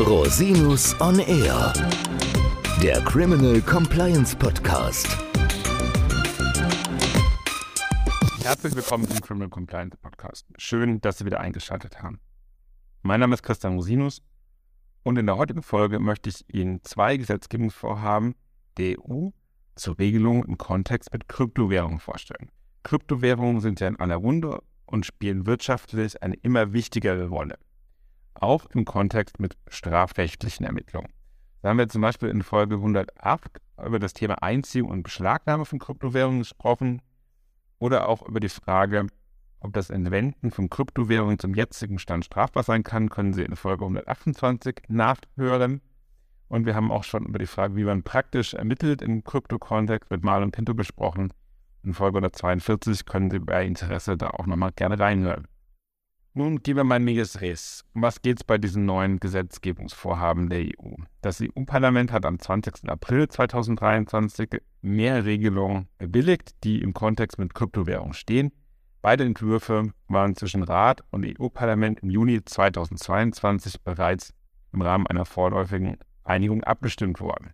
Rosinus on Air, der Criminal Compliance Podcast. Herzlich willkommen zum Criminal Compliance Podcast. Schön, dass Sie wieder eingeschaltet haben. Mein Name ist Christian Rosinus und in der heutigen Folge möchte ich Ihnen zwei Gesetzgebungsvorhaben der EU zur Regelung im Kontext mit Kryptowährungen vorstellen. Kryptowährungen sind ja in aller Runde und spielen wirtschaftlich eine immer wichtigere Rolle auch im Kontext mit strafrechtlichen Ermittlungen. Da haben wir zum Beispiel in Folge 108 über das Thema Einziehung und Beschlagnahme von Kryptowährungen gesprochen oder auch über die Frage, ob das Entwenden von Kryptowährungen zum jetzigen Stand strafbar sein kann, können Sie in Folge 128 nachhören. Und wir haben auch schon über die Frage, wie man praktisch ermittelt im Krypto-Kontext mit Mal und Pinto besprochen. In Folge 142 können Sie bei Interesse da auch nochmal gerne reinhören. Nun gehen wir mal Medias Res. Um was geht es bei diesen neuen Gesetzgebungsvorhaben der EU? Das EU-Parlament hat am 20. April 2023 mehr Regelungen bewilligt, die im Kontext mit Kryptowährungen stehen. Beide Entwürfe waren zwischen Rat und EU-Parlament im Juni 2022 bereits im Rahmen einer vorläufigen Einigung abgestimmt worden.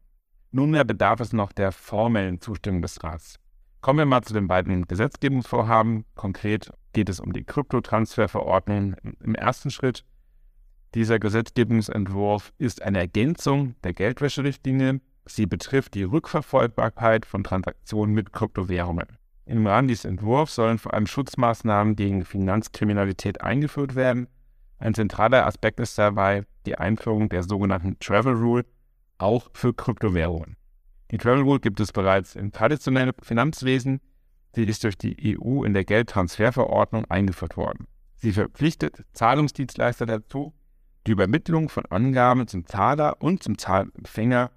Nunmehr bedarf es noch der formellen Zustimmung des Rats. Kommen wir mal zu den beiden Gesetzgebungsvorhaben. Konkret geht es um die Kryptotransferverordnung im ersten Schritt. Dieser Gesetzgebungsentwurf ist eine Ergänzung der Geldwäscherichtlinie. Sie betrifft die Rückverfolgbarkeit von Transaktionen mit Kryptowährungen. Im Rahmen dieses Entwurfs sollen vor allem Schutzmaßnahmen gegen Finanzkriminalität eingeführt werden. Ein zentraler Aspekt ist dabei die Einführung der sogenannten Travel Rule, auch für Kryptowährungen. Die Travel Rule gibt es bereits im traditionellen Finanzwesen. Sie ist durch die EU in der Geldtransferverordnung eingeführt worden. Sie verpflichtet Zahlungsdienstleister dazu, die Übermittlung von Angaben zum Zahler und zum Zahlempfänger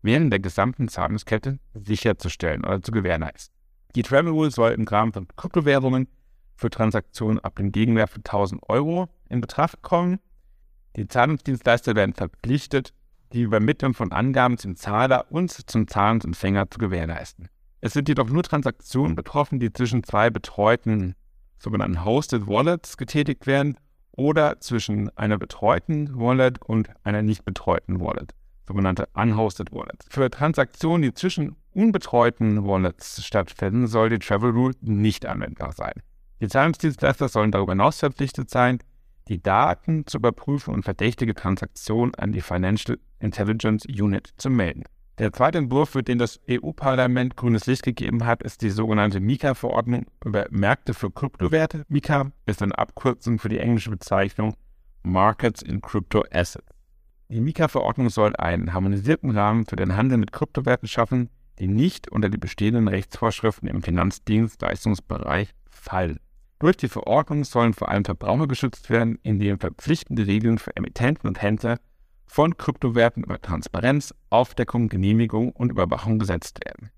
während der gesamten Zahlungskette sicherzustellen oder zu gewährleisten. Die Travel Rule soll im Rahmen von Kryptowährungen für Transaktionen ab dem Gegenwert von 1000 Euro in Betracht kommen. Die Zahlungsdienstleister werden verpflichtet, die Übermittlung von Angaben zum Zahler und zum Zahlungsempfänger zu gewährleisten. Es sind jedoch nur Transaktionen betroffen, die zwischen zwei betreuten sogenannten Hosted Wallets getätigt werden oder zwischen einer betreuten Wallet und einer nicht betreuten Wallet, sogenannte Unhosted Wallets. Für Transaktionen, die zwischen unbetreuten Wallets stattfinden, soll die Travel Rule nicht anwendbar sein. Die Zahlungsdienstleister sollen darüber hinaus verpflichtet sein, die Daten zu überprüfen und verdächtige Transaktionen an die Financial Intelligence Unit zu melden. Der zweite Entwurf, für den das EU-Parlament grünes Licht gegeben hat, ist die sogenannte MiCA-Verordnung über Märkte für Kryptowerte. MiCA ist eine Abkürzung für die englische Bezeichnung Markets in Crypto Assets. Die MiCA-Verordnung soll einen harmonisierten Rahmen für den Handel mit Kryptowerten schaffen, die nicht unter die bestehenden Rechtsvorschriften im Finanzdienstleistungsbereich fallen. Durch die Verordnung sollen vor allem Verbraucher geschützt werden, indem verpflichtende Regeln für Emittenten und Händler von Kryptowerten über Transparenz, Aufdeckung, Genehmigung und Überwachung gesetzt werden.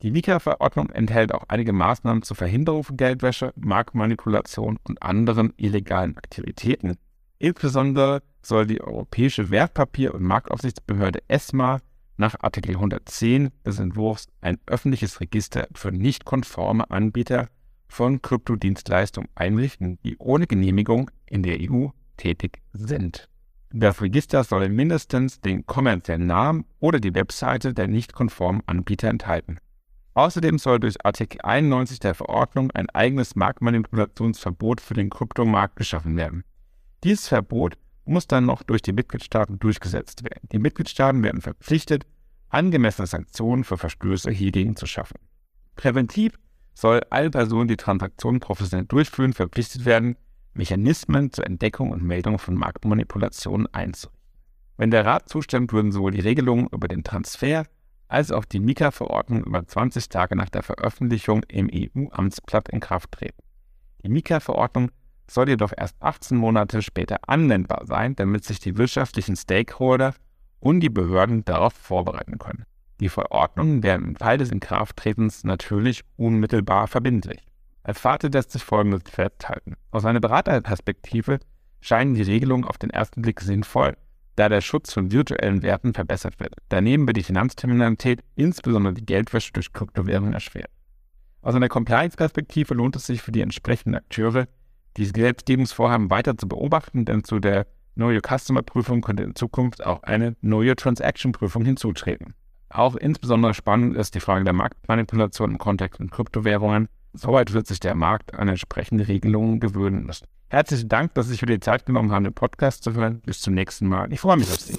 Die MiCA-Verordnung enthält auch einige Maßnahmen zur Verhinderung von Geldwäsche, Marktmanipulation und anderen illegalen Aktivitäten. Insbesondere soll die Europäische Wertpapier- und Marktaufsichtsbehörde ESMA nach Artikel 110 des Entwurfs ein öffentliches Register für nicht konforme Anbieter von Kryptodienstleistungen einrichten, die ohne Genehmigung in der EU tätig sind. Das Register soll mindestens den kommerziellen Namen oder die Webseite der nicht konformen Anbieter enthalten. Außerdem soll durch Artikel 91 der Verordnung ein eigenes Marktmanipulationsverbot für den Kryptomarkt geschaffen werden. Dieses Verbot muss dann noch durch die Mitgliedstaaten durchgesetzt werden. Die Mitgliedstaaten werden verpflichtet, angemessene Sanktionen für Verstöße hiergegen zu schaffen. Präventiv soll alle Personen, die Transaktionen professionell durchführen, verpflichtet werden, Mechanismen zur Entdeckung und Meldung von Marktmanipulationen einzurichten. Wenn der Rat zustimmt, würden sowohl die Regelungen über den Transfer als auch die Mika-Verordnung über 20 Tage nach der Veröffentlichung im EU-Amtsblatt in Kraft treten. Die Mika-Verordnung soll jedoch erst 18 Monate später anwendbar sein, damit sich die wirtschaftlichen Stakeholder und die Behörden darauf vorbereiten können. Die Verordnungen werden im Fall des Inkrafttretens natürlich unmittelbar verbindlich. Als Fazit lässt sich Folgendes festhalten. Aus einer Beraterperspektive scheinen die Regelungen auf den ersten Blick sinnvoll, da der Schutz von virtuellen Werten verbessert wird. Daneben wird die Finanzkriminalität, insbesondere die Geldwäsche durch Kryptowährungen erschwert. Aus einer Compliance-Perspektive lohnt es sich für die entsprechenden Akteure, diese Gesetzgebungsvorhaben weiter zu beobachten, denn zu der Know Your Customer Prüfung könnte in Zukunft auch eine Know Your Transaction Prüfung hinzutreten. Auch insbesondere spannend ist die Frage der Marktmanipulation im Kontext von Kryptowährungen. Soweit wird sich der Markt an entsprechende Regelungen gewöhnen müssen. Herzlichen Dank, dass Sie sich für die Zeit genommen haben, den Podcast zu hören. Bis zum nächsten Mal. Ich freue mich auf Sie.